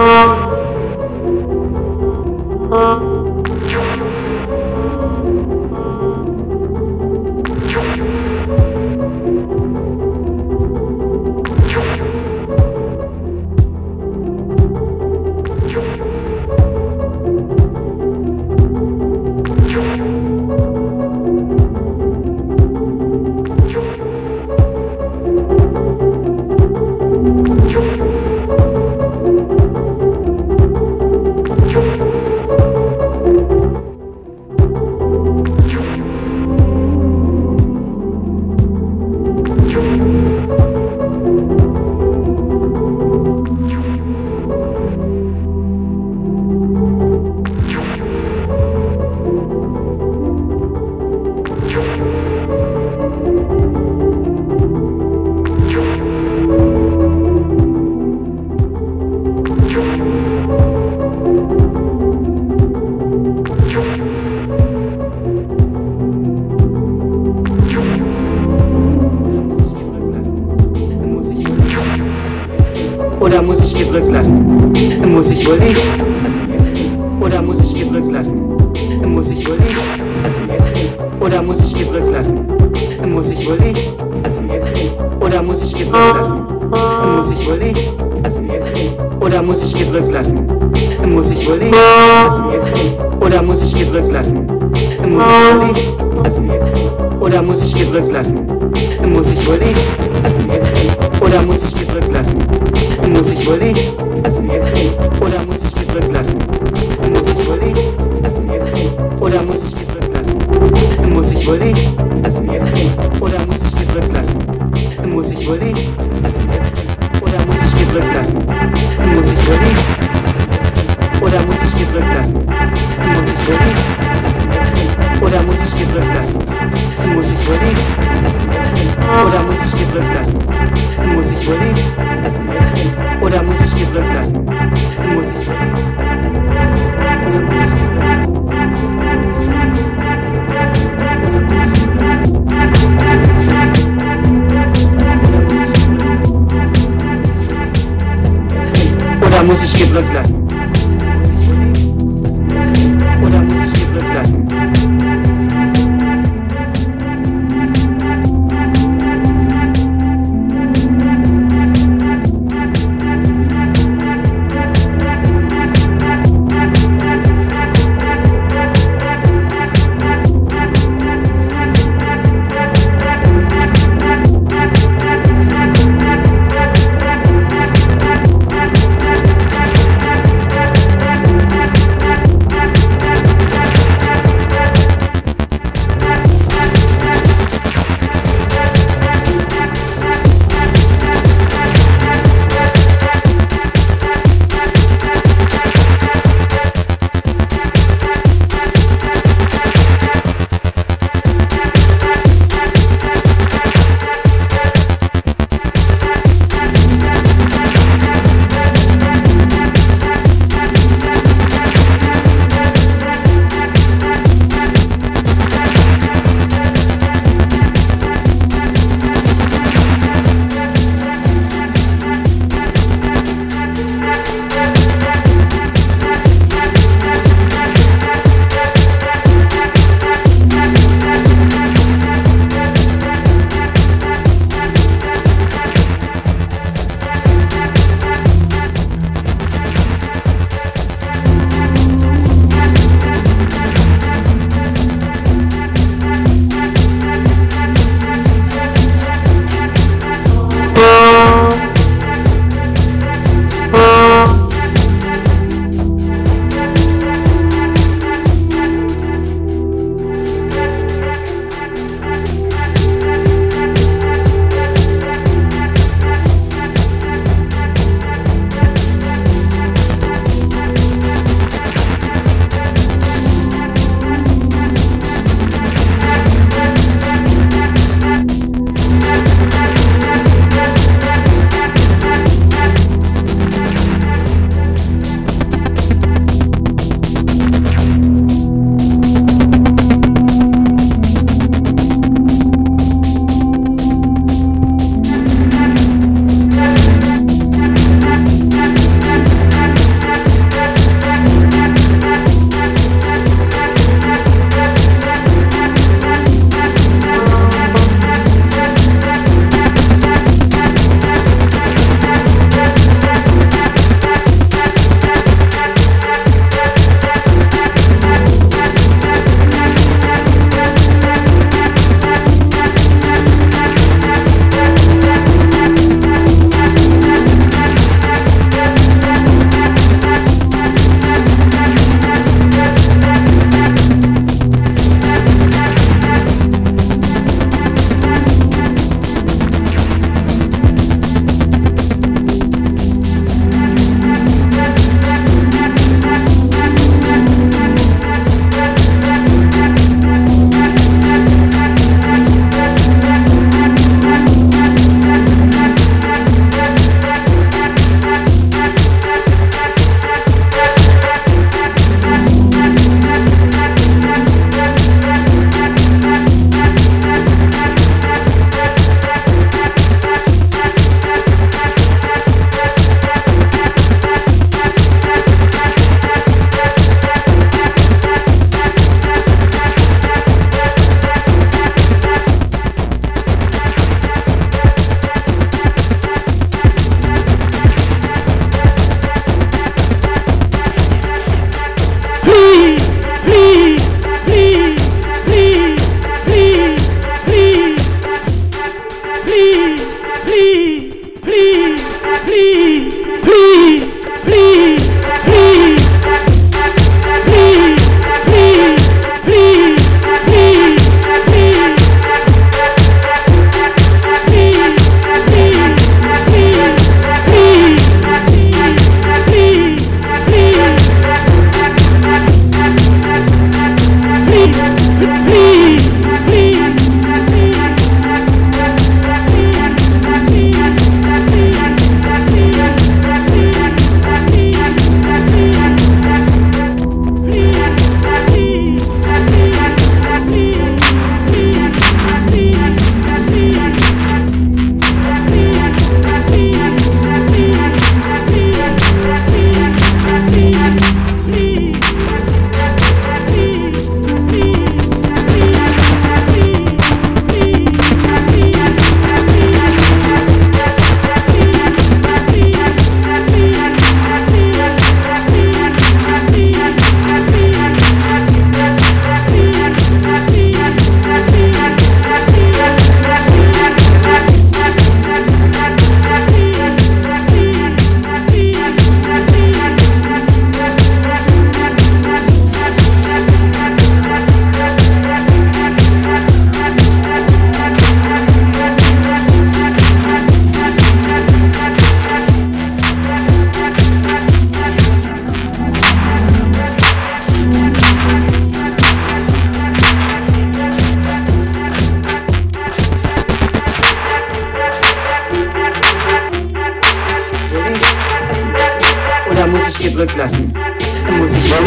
come. Gedrückt lassen? Muss ich wohl nicht? Oder muss ich gedrückt lassen? Muss ich wohl nicht? Oder muss ich gedrückt lassen? Muss ich wohl nicht? Oder muss ich gedrückt lassen? Muss ich wohl nicht? Oder muss ich gedrückt lassen? Muss ich wohl nicht? Oder muss ich gedrückt lassen? Muss ich wohl nicht? Oder muss ich gedrückt lassen? Muss ich wohl nicht? Oder muss ich gedrückt lassen? Oder muss ich gedrückt lassen? Muss ich wohl nicht? Oder muss ich gedrückt lassen? Muss ich wohl nicht? Oder muss ich gedrückt lassen? Muss ich wohl nicht? Oder muss ich gedrückt lassen? Muss ich wohl nicht? Oder muss ich gedrückt lassen? Muss ich wohl nicht? Oder muss ich gedrückt lassen? Muss ich wohl nicht? Oder muss ich gedrückt lassen? Muss ich wohl nicht? Oder muss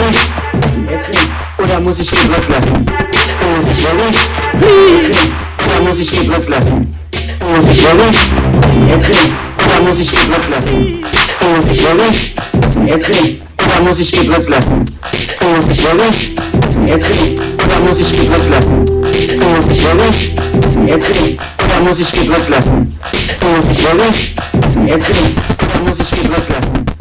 ich. Oder muss ich gedrückt lassen? Muss ich wirklich? Essen jetzt hin. Oder muss ich gedrückt lassen? Muss ich wirklich? Essen jetzt hin. Oder muss ich gedrückt lassen? Muss ich wirklich? Essen jetzt hin. Oder muss ich gedrückt lassen? Muss ich wirklich? Essen jetzt hin. Oder muss ich gedrückt lassen? Muss ich wirklich? Essen jetzt hin. Oder muss ich gedrückt lassen? Muss ich wirklich? Essen jetzt hin. Oder muss ich gedrückt lassen?